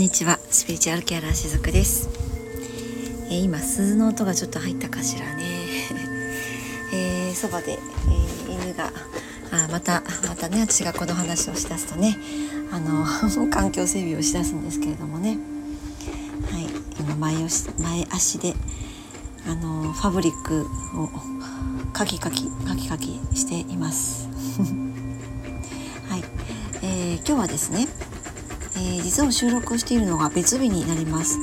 にちは。スピリチュアルケアラーしずくです、えー、今鈴の音がちょっと入ったかしらね。えー、そばで、えー、犬があまたまたね私がこの話をしだすとねあの 環境整備をしだすんですけれどもね。はい。今前前足であのファブリックをカキカキカキカキしています。はい、えー、今日はですねー、実は収録しているのが別日になります。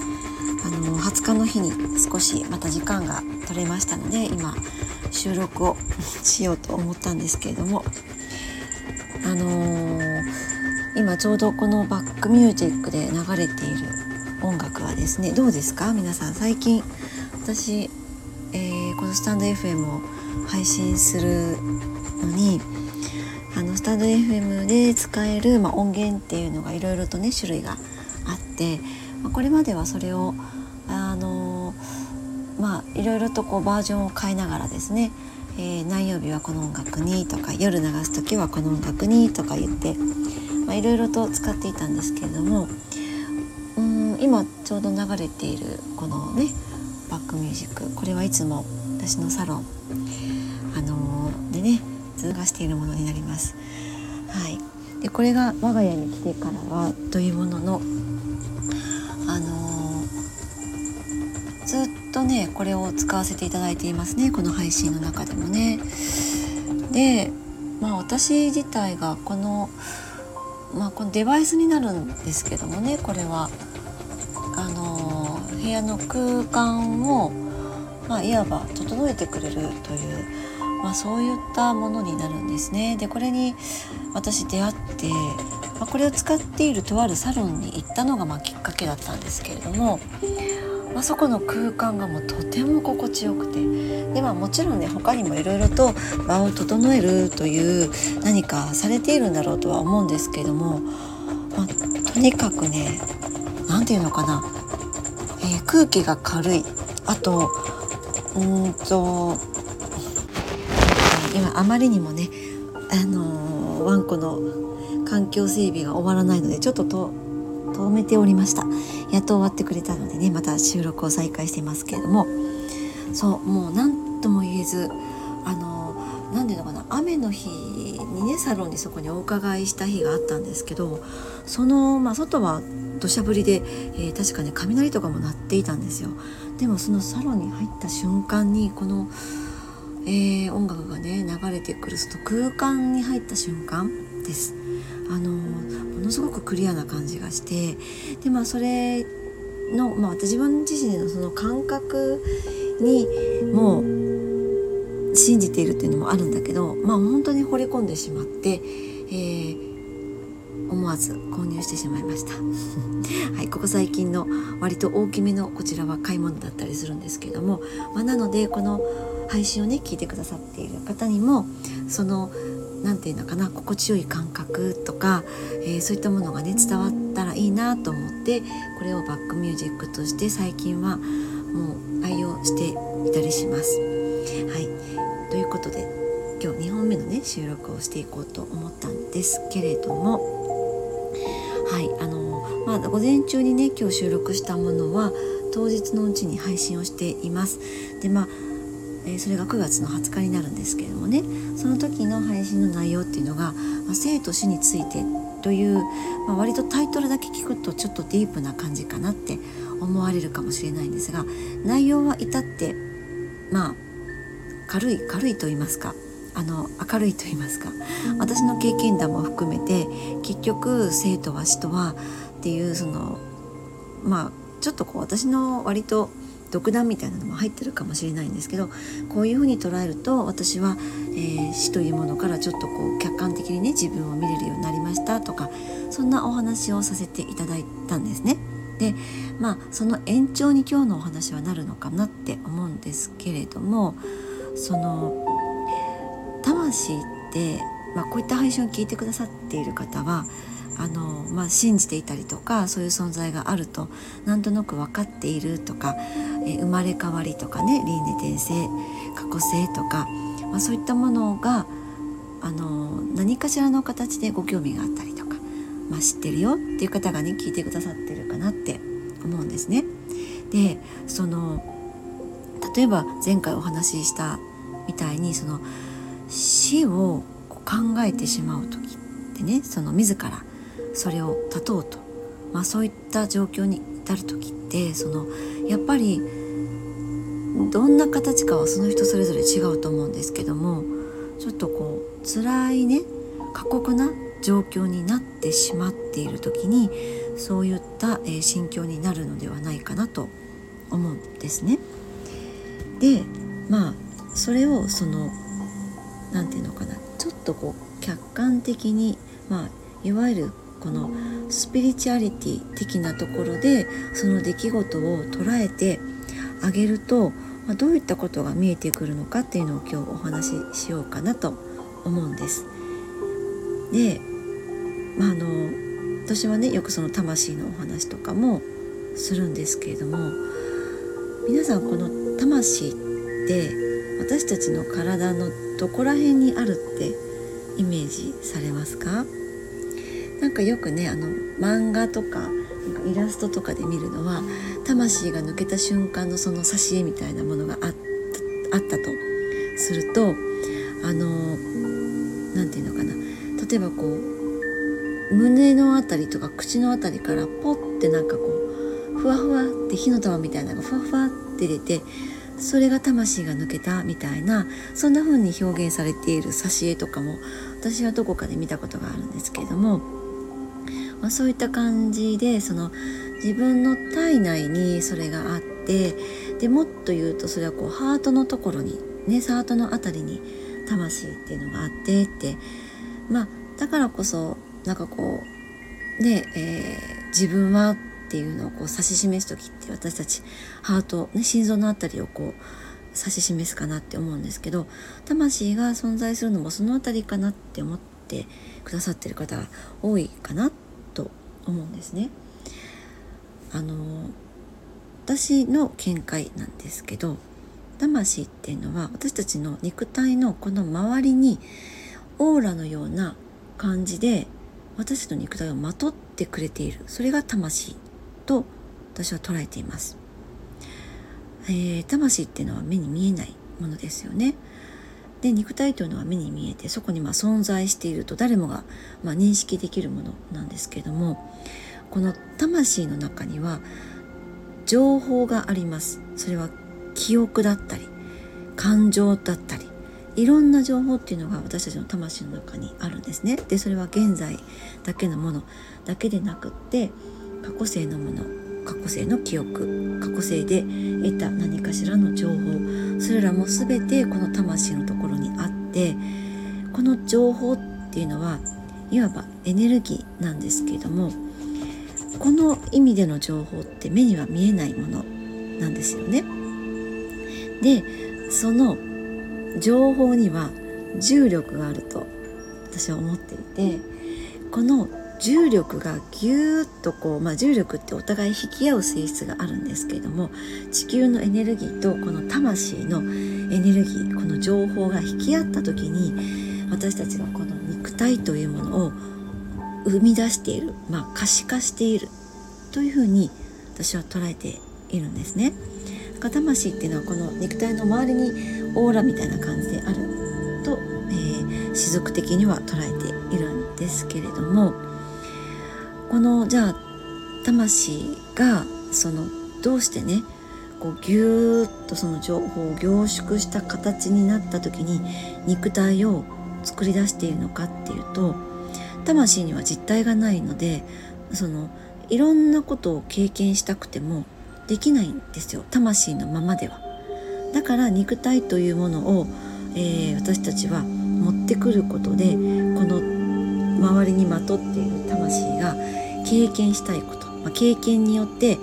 あの20日の日に少しまた時間が取れましたので今収録をしようと思ったんですけれども。あのー、今ちょうどこのバックミュージックで流れている音楽はですねどうですか？皆さん最近。私、えー、このスタンド FM を配信するのにタンド FM で使える、まあ、音源っていうのがいろいろとね種類があって、まあ、これまではそれをあのまあいろいろとこうバージョンを変えながらですね、えー、何曜日はこの音楽にとか夜流す時はこの音楽にとか言って、いろいろと使っていたんですけれどもうん今ちょうど流れているこのねバックミュージックこれはいつも私のサロンあのー、でね通過しているものになります。はい、でこれが我が家に来てからはというものの、あのー、ずっとねこれを使わせていただいていますねこの配信の中でもね。でまあ私自体がこの,、まあ、このデバイスになるんですけどもねこれはあのー、部屋の空間を、まあ、いわば整えてくれるというまあ、そういったものになるんですね。でこれに私出会って、まあ、これを使っているとあるサロンに行ったのがまあきっかけだったんですけれども、まあ、そこの空間がもうとても心地よくてで、まあ、もちろんね他にもいろいろと場を整えるという何かされているんだろうとは思うんですけれども、まあ、とにかくね何て言うのかな、えー、空気が軽いあとうんと今あまりにもねあのー、ワンコの環境整備が終わらないのでちょっとと止めておりました。やっと終わってくれたのでねまた収録を再開していますけれども。そうもう何とも言えずあの何ていうのかな雨の日にねサロンにそこにお伺いした日があったんですけどその、まあ、外は土砂降りで、えー、確かね雷とかも鳴っていたんですよ。でもそのサロンに入った瞬間にこのえー、音楽がね流れてくると空間に入った瞬間です。あのものすごくクリアな感じがしてでまあそれの、まあ、自分自身のその感覚にもう信じているっていうのもあるんだけどまあ本当に惚れ込んでしまって、えー、思わず購入してしまいました。はい、ここ最近の割と大きめのこちらは買い物だったりするんですけども、まあ、なのでこの配信をね聞いてくださっている方にもその何て言うのかな心地よい感覚とか、えー、そういったものがね伝わったらいいなと思ってこれをバックミュージックとして最近はもう愛用していたりします。はいということで今日2本目のね収録をしていこうと思ったんですけれどもはいあのまあ午前中にね今日収録したものは当日のうちに配信をしています。でまあえそれが9月の20日になるんですけれどもね。その時の配信の内容っていうのが「ま、生と死について」という、まあ、割とタイトルだけ聞くとちょっとディープな感じかなって思われるかもしれないんですが内容は至ってまあ軽い軽いと言いますかあの明るいと言いますか私の経験談も含めて結局生とは死とはっていうそのまあちょっとこう私の割と独断みたいなのも入ってるかもしれないんですけどこういうふうに捉えると私は、えー、死というものからちょっとこう客観的にね自分を見れるようになりましたとかそんなお話をさせていただいたんですね。でまあその延長に今日のお話はなるのかなって思うんですけれどもその魂って、まあ、こういった配信を聞いてくださっている方はあの、まあ、信じていたりとかそういう存在があるとなんとなく分かっているとか、えー、生まれ変わりとかね輪廻転生過去性とか、まあ、そういったものがあの何かしらの形でご興味があったりとかまあ、知ってるよっていう方がね聞いてくださってるかなって思うんですね。でその例えば前回お話ししたみたいにその死を考えてしまう時ってねその自らそれを断とうと、まあ、そういった状況に至る時ってそのやっぱりどんな形かはその人それぞれ違うと思うんですけどもちょっとこう辛いね過酷な状況になってしまっている時にそういった、え心境になるのではないかなと思うんですね。でまあそれをその何て言うのかなちょっとこう客観的にまあいわゆるこのスピリチュアリティ的なところでその出来事を捉えてあげると、ま、どういったことが見えてくるのかっていうのを今日お話ししようかなと思うんです。で、まあ、あの私はねよくその魂のお話とかもするんですけれども皆さんこの魂って私たちの体のどこら辺にあるってイメージされますか？なんかよくねあの漫画とかイラストとかで見るのは魂が抜けた瞬間のその挿絵みたいなものがあったとするとあの何て言うのかな。例えばこう胸の辺りとか口の辺りからポッてなんかこうふわふわって火の玉みたいなのがふわふわって出てそれが魂が抜けたみたいなそんな風に表現されている挿絵とかも私はどこかで見たことがあるんですけれども、まあ、そういった感じでその自分の体内にそれがあってでもっと言うとそれはこうハートのところにねハートの辺りに魂っていうのがあってって。まあだからこそなんかこうね、えー、自分はっていうのをこう指し示す時って私たちハート、ね、心臓の辺りをこう指し示すかなって思うんですけど魂が存在するのもその辺りかなって思ってくださってる方が多いかなと思うんですね。あの私の見解なんですけど魂っていうのは私たちの肉体のこの周りにオーラのような感じで私たちの肉体をまとってくれている。それが魂と私は捉えています、えー、魂っていうのは目に見えないものですよね。で肉体というのは目に見えてそこにま存在していると誰もがま認識できるものなんですけどもこの魂の中には情報があります。それは記憶だったり感情だったりいろんな情報っていうのが私たちの魂の中にあるんですね。でそれは現在だけのものだけでなくって過去世のもの過去世の記憶過去世で得た何かしらの情報それらも全てこの魂のところにあってこの情報っていうのはいわばエネルギーなんですけれどもこの意味での情報って目には見えないものなんですよね。でその情報には重力があると私は思っていてこの重力がぎゅーっとこう、まあ、重力ってお互い引き合う性質があるんですけれども地球のエネルギーとこの魂のエネルギーこの情報が引き合った時に私たちはこの肉体というものを生み出している、まあ、可視化しているというふうに私は捉えているんですね。魂っていうのはこの肉体の周りにオーラみたいな感じであると、えー、種的には捉えているんですけれどもこのじゃあ魂がそのどうしてねこうぎゅーっとその情報を凝縮した形になった時に肉体を作り出しているのかっていうと魂には実体がないのでそのいろんなことを経験したくてもできないんですよ魂のままでは。だから肉体というものを、えー、私たちは持ってくることでこの周りにまとっている魂が経験したいこと、まあ、経験によって、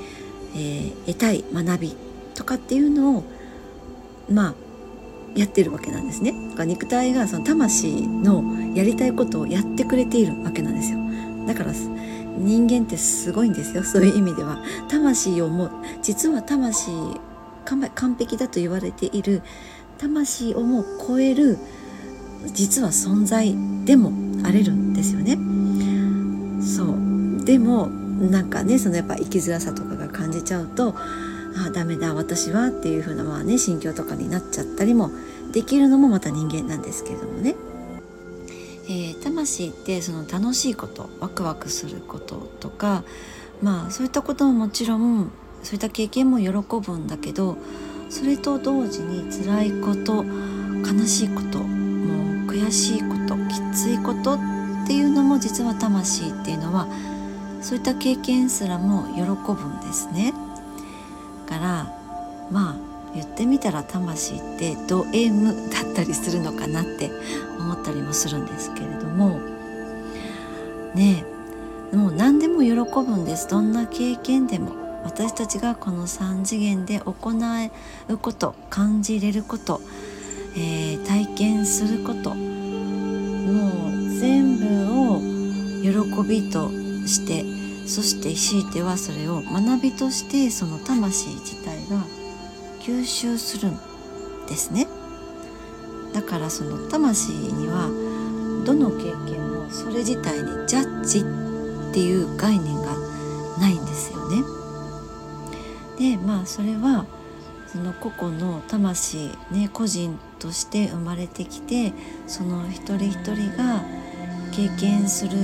えー、得たい学びとかっていうのをまあやってるわけなんですね。だから肉体がその魂のやりたいことをやってくれているわけなんですよ。だから人間ってすごいんですよそういう意味では。魂をも実は魂完璧だと言われている魂をも超える実は存在でもあれるんですよね。でもなんかねそのやっぱ生きづらさとかが感じちゃうとあダメだ私はっていう風なまあね心境とかになっちゃったりもできるのもまた人間なんですけれどもね。えー、魂ってその楽しいことワクワクすることとかまあそういったことももちろんそういった経験も喜ぶんだけどそれと同時に辛いこと悲しいこともう悔しいこときついことっていうのも実は魂っていうのはそういった経験すらも喜ぶんですね。からまあ言ってみたら魂ってド M だったりするのかなって思ったりもするんですけれども。ねえ。もう何でも喜ぶんです。どんな経験でも私たちがこの3次元で行うこと感じれること、えー、体験することもう全部を喜びとしてそして強いてはそれを学びとしてその魂自体が吸収するんですね。だからその魂にはどの経験もそれ自体にジャッジっていう概念がないんですよね。でまあそれはその個々の魂ね個人として生まれてきてその一人一人が経験する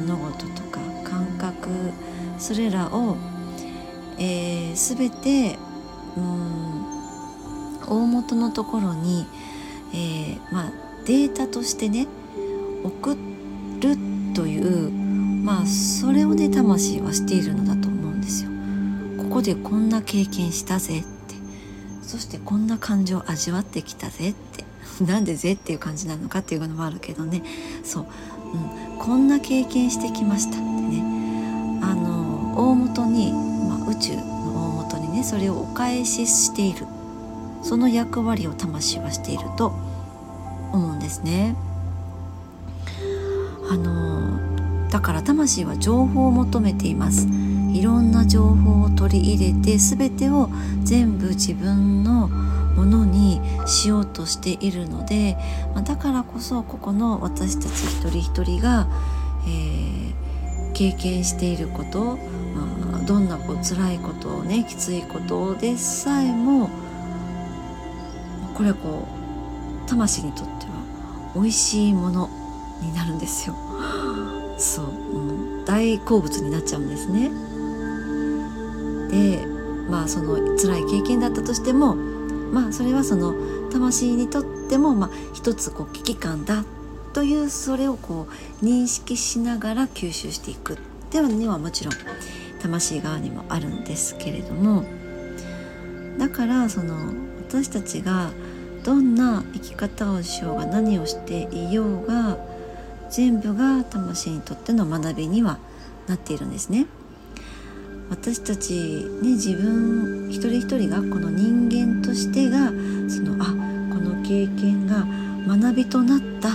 物事とか覚それらを、えー、全てうん大元のところに、えー、まあ、データとしてね送るというまあそれをね魂はしているのだと思うんですよ。ここでこんな経験したぜって。そしてこんな感情を味わってきたぜって。なんでぜっていう感じなのかっていうのもあるけどね。そう、うん、こんな経験してきました。大元に、まあ、宇宙の大元にねそれをお返ししているその役割を魂はしていると思うんですね。あのだから魂は情報を求めていますいろんな情報を取り入れて全てを全部自分のものにしようとしているので、まだからこそここの私たち一人一人が、えー、経験していること、どんなこう辛いことをねきついことでさえもこれはこう魂にとっては美味しいものになるんですよ。そう、うん、大好物になっちゃうんですね。でまあその辛い経験だったとしてもまあそれはその魂にとってもまあ一つこう危機感だというそれをこう認識しながら吸収していくっていうのはもちろん魂側にもあるんですけれどもだからその私たちがどんな生き方をしようが何をしていようが全部が魂にとっての学びにはなっているんですね。私たち、ね、自分一人一人がこの人間としてがそのあこの経験が学びとなったっ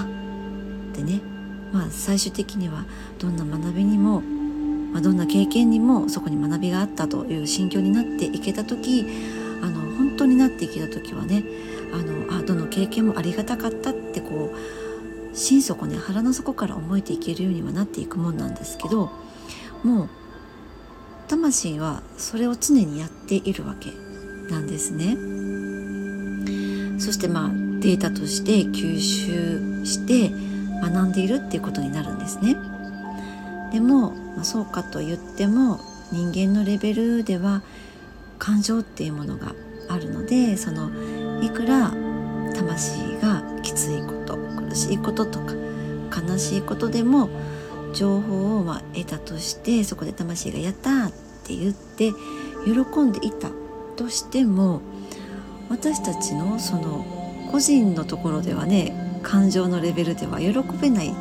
てね、まあ、最終的にはどんな学びにも、まあ、どんな経験にもそこに学びがあったという心境になっていけた時あの本当になっていけた時はねあのあどの経験もありがたかったってこう心底ね腹の底から思えていけるようにはなっていくもんなんですけどもう魂はそれを常にやっているわけなんですね。そしてまあデータとして吸収して学んでいるっていうことになるんですね。でも、ま、そうかと言っても人間のレベルでは感情っていうものがあるのでそのいくら魂がきついこと苦しいこととか悲しいことでも情報をま得たとしてそこで魂が「やった!」って言って喜んでいたとしても私たちのその個人のところではね感情のレベルでは喜べない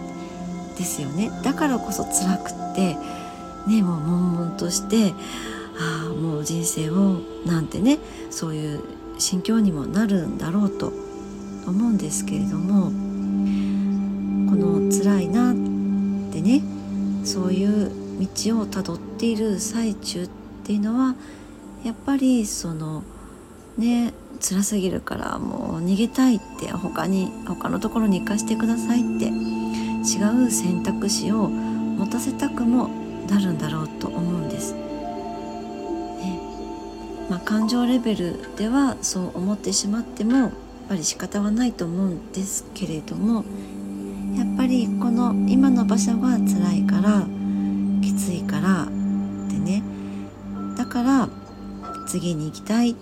ですよね。だからこそ辛くってねもう悶々としてああもう人生をなんてねそういう心境にもなるんだろうと思うんですけれどもこの辛いなってねそういう道をたどっている最中っていうのはやっぱりそのね辛すぎるからもう逃げたいって他に他のところに行かしてくださいって違う選択肢を持たせたくもなるんだろうと思うんです。ねまあ、感情レベルではそう思ってしまってもやっぱり仕方はないと思うんですけれどもやっぱりこの今の場所が辛いからきついからってねだから次に行きたいっ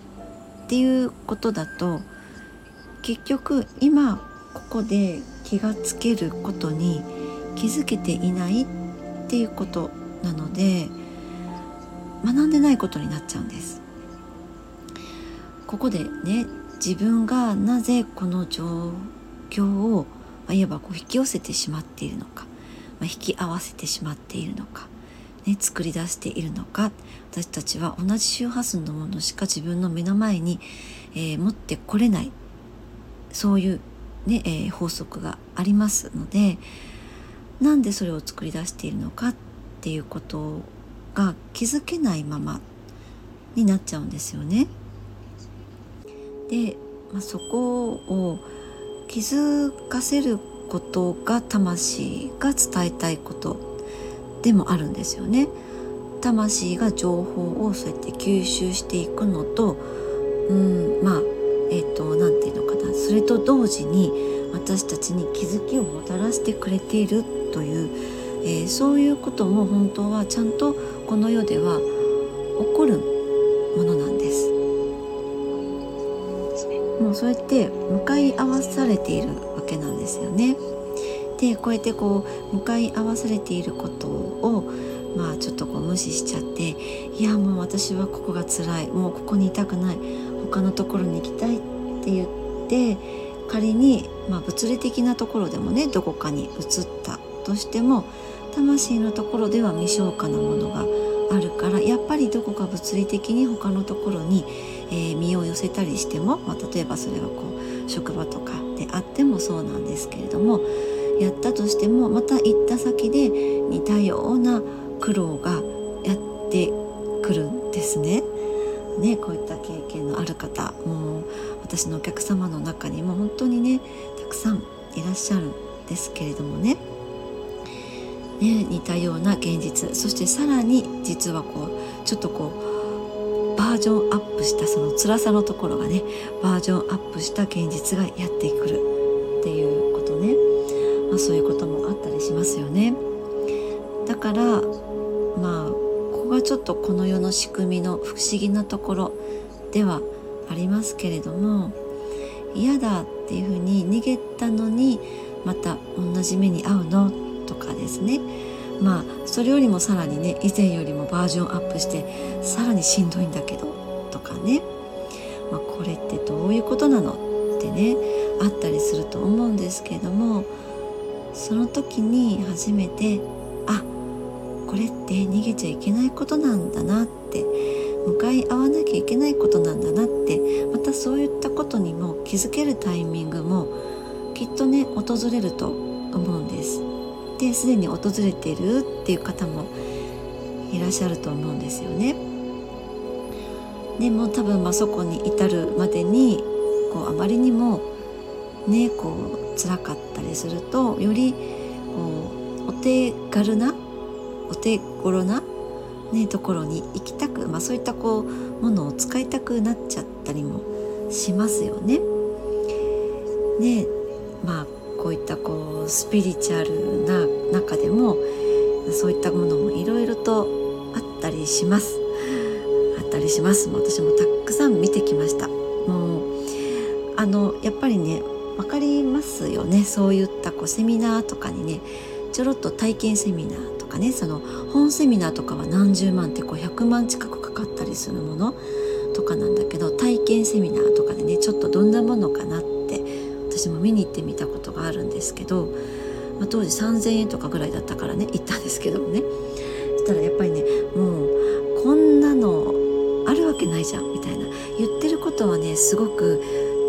ていうことだと結局今ここで気がつけることに気づけていないっていうことなので学んでないことになっちゃうんです。ここでね自分がなぜこの状況を、まあ、いわばこう引き寄せてしまっているのか、まあ、引き合わせてしまっているのか、ね、作り出しているのか私たちは同じ周波数のものしか自分の目の前に、えー、持ってこれない。そういうね、えー、法則がありますのでなんでそれを作り出しているのかっていうことが気づけないままになっちゃうんですよね。で、まあ、そこを気づかせることが魂が伝えたいことでもあるんですよね。魂が情報をそうやって吸収していくのとうんまあえっ、ー、と何て言うのかそれと同時に私たちに気づきをもたらしてくれているという、えー、そういうことも本当はちゃんとこの世では起こるものなんです。もうそうやって向かい合わされているわけなんですよね。でこうやってこう向かい合わされていることをまあちょっとこう無視しちゃっていやもう私はここが辛いもうここにいたくない他のところに行きたいって言って仮に、まあ、物理的なところでもねどこかに移ったとしても魂のところでは未消化なものがあるからやっぱりどこか物理的に他のところに、えー、身を寄せたりしても、まあ、例えばそれがこう職場とかであってもそうなんですけれどもやったとしてもまた行った先で似たような苦労がやってくるんですね。ねこういった経験のある方もう私のお客様の中にも本当にねたくさんいらっしゃるんですけれどもね。ね似たような現実。そしてさらに実はこうちょっとこうバージョンアップしたその辛さのところがねバージョンアップした現実がやってくるっていうことね、まあ、そういうこともあったりしますよね。だからまあここがちょっとこの世の仕組みの不思議なところではありますけれども嫌だっていうふうに逃げたのにまた同じ目に遭うのとかですね。まあそれよりもさらにね以前よりもバージョンアップしてさらにしんどいんだけどとかね、まあ、これってどういうことなのってねあったりすると思うんですけれどもその時に初めてこれって逃げちゃいけないことなんだなって向かい合わなきゃいけないことなんだなってまたそういったことにも気づけるタイミングもきっとね訪れると思うんです。ですでに訪れているっていう方もいらっしゃると思うんですよね。でも多分まあそこに至るまでにこうあまりにもねこう辛かったりするとよりこうお手軽なお手頃なね、ところに行きたく、まあ、そういったこうものを使いたくなっちゃったりもしますよね。ねまあこういったこうスピリチュアルな中でもそういったものもいろいろとあったりします。あったりします。私もたくさん見てきました。もうあのやっぱりね分かりますよねそういったこうセミナーとかにねちょろっと体験セミナーとかねその本セミナーとかは何十万ってこう100万近くかかったりするものとかなんだけど体験セミナーとかでねちょっとどんなものかなって私も見に行ってみたことがあるんですけど、まあ、当時3,000円とかぐらいだったからね行ったんですけどもね。そしたらやっぱりねもうこんなのあるわけないじゃんみたいな。言ってることはねすごく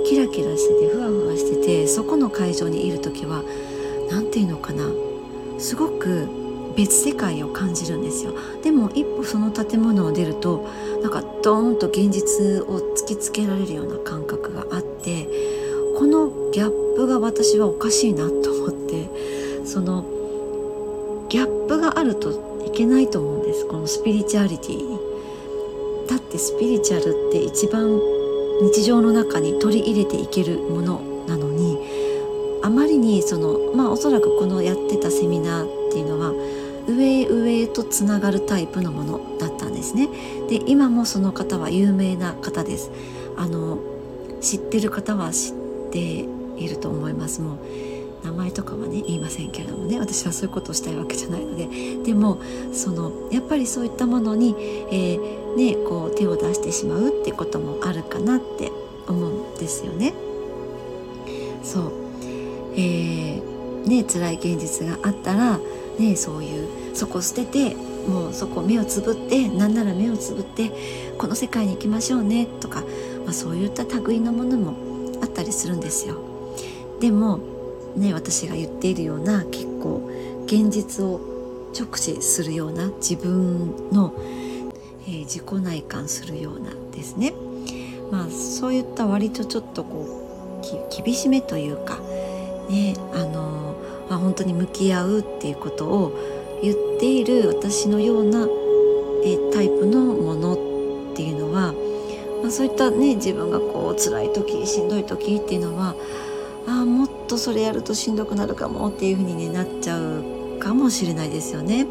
キラキラしててふわふわしててそこの会場にいる時は何て言うのかな。すごく別世界を感じるんですよでも一歩その建物を出るとなんかドーンと現実を突きつけられるような感覚があってこのギャップが私はおかしいなと思ってそのギャップがあるといけないと思うんですこのスピリチュアリティに。だってスピリチュアルって一番日常の中に取り入れていけるものあまりにそのまあおそらくこのやってたセミナーっていうのは上へ上へとつながるタイプのものだったんですね。で今もその方は有名な方です。あの知ってる方は知っていると思いますもう名前とかはね言いませんけれどもね私はそういうことをしたいわけじゃないのででもそのやっぱりそういったものに、えー、ね、こう手を出してしまうってこともあるかなって思うんですよね。そう、えー、ね辛い現実があったら、ね、そういうそこ捨ててもうそこ目をつぶってなんなら目をつぶってこの世界に行きましょうねとか、まあ、そういった類のものもあったりするんですよ。でもね私が言っているような結構現実を直視するような自分の、えー、自己内観するようなですねまあそういった割とちょっとこう厳しめというかねあの、まあ、本当に向き合うっていうことを言っている私のような、え、タイプのものっていうのは、まあ、そういったね自分がこう辛い時しんどい時っていうのはあもっとそれやるとしんどくなるかもっていう風に、ね、なっちゃうかもしれないですよね。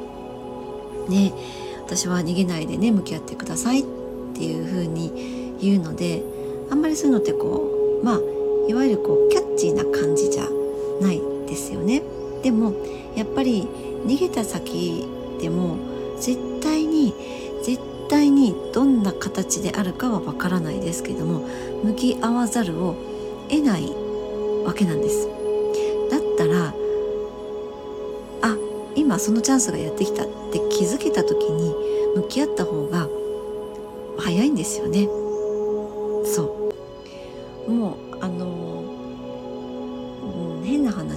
ね私は逃げないでね向き合ってくださいっていう風に言うのであんまりそういうのってこうまあいわゆるこうキャッチーな感じじゃないですよね。でもやっぱり逃げた先でも絶対に絶対にどんな形であるかはわからないですけども向き合わざるを得ないわけなんですだったらあ今そのチャンスがやってきたって気づけた時に向き合った方が早いんですよね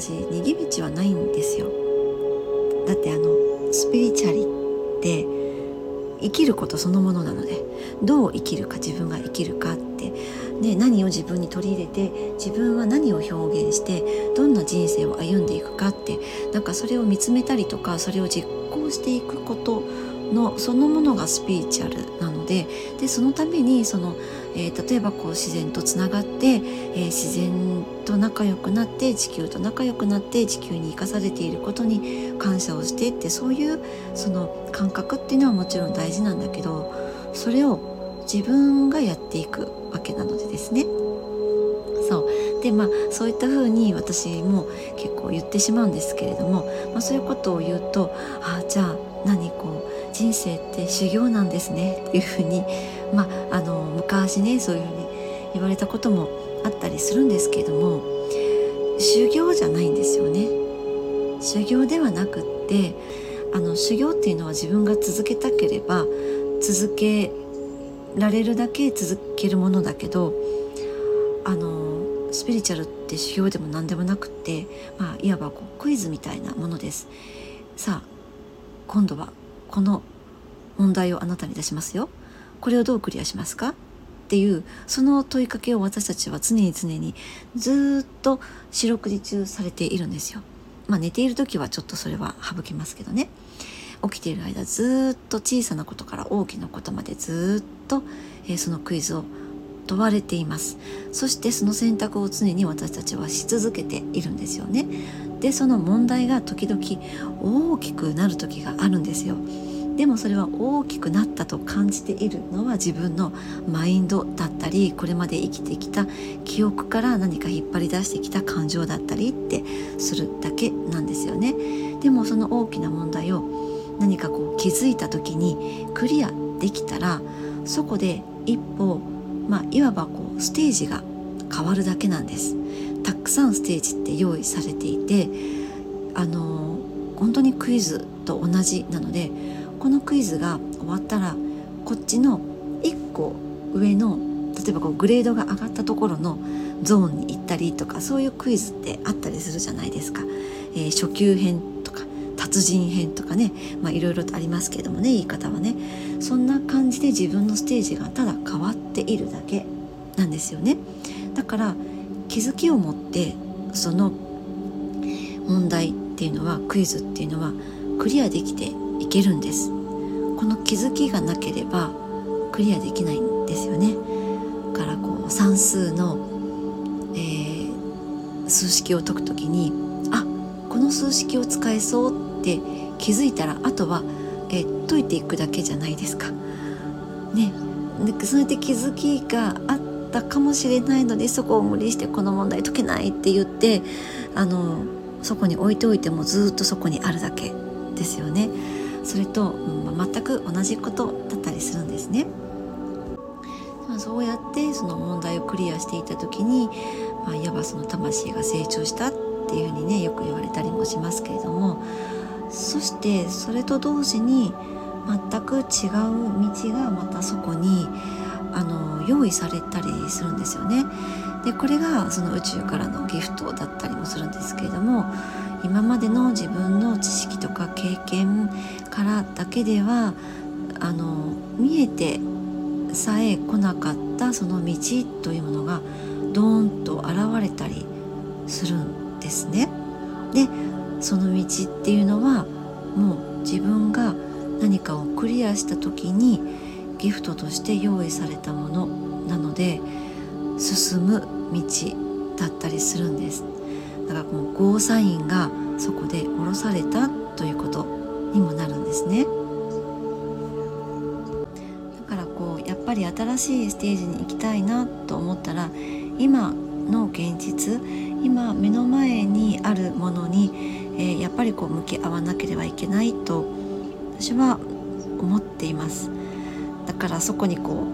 話逃げ道はないんですよ。だってあのスピリチュアリって生きることそのものなのでどう生きるか自分が生きるかって。ね、何を自分に取り入れて自分は何を表現してどんな人生を歩んでいくかって。なんかそれを見つめたりとかそれを実行していくことのそのものがスピリチュアルなのででそのためにその、えー、例えばこう自然とつながって、えー、自然と仲良くなって地球と仲良くなって地球に生かされていることに感謝をしてってそういうその感覚っていうのはもちろん大事なんだけどそれを自分がやっていくわけなのでですね。そう。でまあそういった風に私も結構言ってしまうんですけれども、まあ、そういうことを言うとああじゃあ何こう人生って修行なんですねっていう風にまあの昔ねそういう風に言われたこともあったりするんですけれども修行じゃないんですよね修行ではなくってあの修行っていうのは自分が続けたければ続けられるだけ続けるものだけどあのスピリチュアルって修行でも何でもなくって、まあ、いわばこうクイズみたいなものです。さあ今度はこの問題をあなたに出しますよ。これをどうクリアしますか？っていうその問いかけを私たちは常に常にずっと四六時中されているんですよ。まあ寝ている時はちょっとそれは省きますけどね。起きている間ずっと小さなことから大きなことまでずっと、えー、そのクイズを問われていますそしてその選択を常に私たちはし続けているんですよねでその問題が時々大きくなる時があるんですよでもそれは大きくなったと感じているのは自分のマインドだったりこれまで生きてきた記憶から何か引っ張り出してきた感情だったりってするだけなんですよね。でもその大きな問題を何かこう気づいた時にクリアできたらそこで一歩、まあ、いわばこうステージが変わるだけなんです。たくさんステージって用意されていてあの本当にクイズと同じなのでこのクイズが終わったらこっちの1個上の例えばこうグレードが上がったところのゾーンに行ったりとかそういうクイズってあったりするじゃないですか、えー、初級編とか達人編とかねいろいろとありますけどもね言い方はね。そんな感じで自分のステージがただ変わっているだけなんですよね。だから気づきを持ってその問題っていうのはクイズっていうのはクリアできていけるんですこの気づきがなければクリアできないんですよねだからこう算数の、えー、数式を解くときにあこの数式を使えそうって気づいたらあとは、えー、解いていくだけじゃないですか。ね、でそうやって気づきがあったかもしれないのでそこを無理してこの問題解けないって言ってあのそこに置いておいてもずっとそこにあるだけですよね。それと、うんま、全く同じことだったりするんですね。そうやってその問題をクリアしていた時に、まあ、いわばその魂が成長したっていうふうにねよく言われたりもしますけれどもそしてそれと同時に全く違う道がまたそこにあの用意されたりするんですよね。でこれがその宇宙からのギフトだったりもするんですけれども今までの自分の知識とか経験からだけではあの見えてさえ来なかったその道というものがドーンと現れたりするんですね。でその道っていうのはもう自分が何かをクリアした時にギフトとして用意されたものなので進む道だったりするんですだからこのゴーサインがそこで下ろされたということにもなるんですね。だからこうやっぱり新しいステージに行きたいなと思ったら今の現実今目の前にあるものに、えー、やっぱりこう向き合わなければいけないと私は思っています。だからそこにこ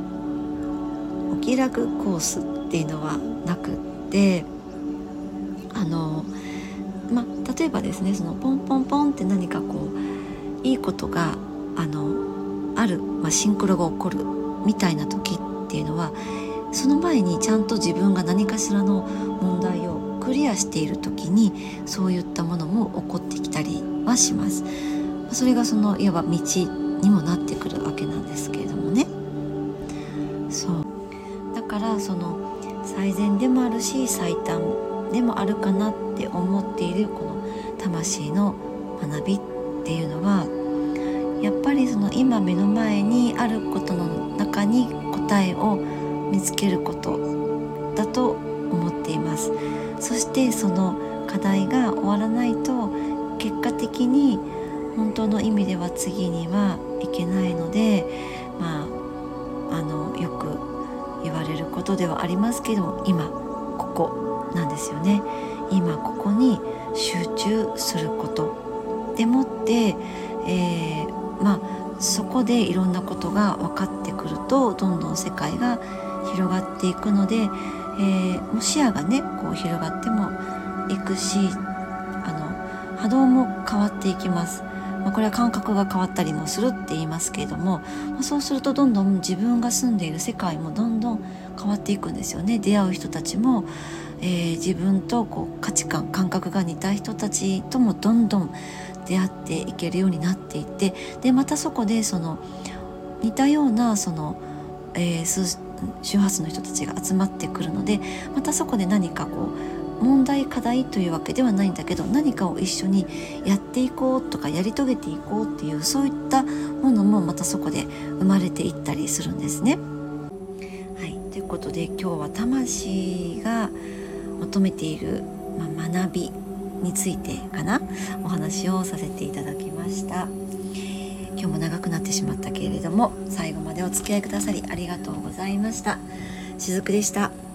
うお気楽コースっていうのはなくってあのま例えばですねそのポンポンポンって何かこういいことがあのある、まあ、シンクロが起こるみたいな時っていうのはその前にちゃんと自分が何かしらの問題をクリアしている時にそういったものも起こってきたりはします。それがそのいわば道にもなってくるわけなんですけれどもね。そうだからその最善でもあるし最短でもあるかなって思っているこの魂の学びっていうのはやっぱりその今目の前にあることの中に答えを見つけることだと思っています。そしてその課題が終わらないと結果的に本当の意味では次にはいけないのでまああのよく言われることではありますけど今なんですよね。今ここに集中することでもって、えー、まあそこでいろんなことが分かってくるとどんどん世界が広がっていくので、えー、もう視野がねこう広がってもいくしあの波動も変わっていきます。まあ、これは感覚が変わったりもするって言いますけれども、まあ、そうするとどんどん自分が住んでいる世界もどんどん変わっていくんですよね。出会う人たちも、えー、自分とこう価値観感覚が似た人たちともどんどん出会っていけるようになっていってでまたそこでその似たようなその、えー、周波数の人たちが集まってくるのでまたそこで何かこう問題課題というわけではないんだけど何かを一緒にやっていこうとかやり遂げていこうっていうそういったものもまたそこで生まれていったりするんですね。はい、ということで今日は魂が求めている、まあ、学びについてかなお話をさせていただきました。今日も長くなってしまったけれども最後までお付き合いくださりありがとうございました。しずくでした。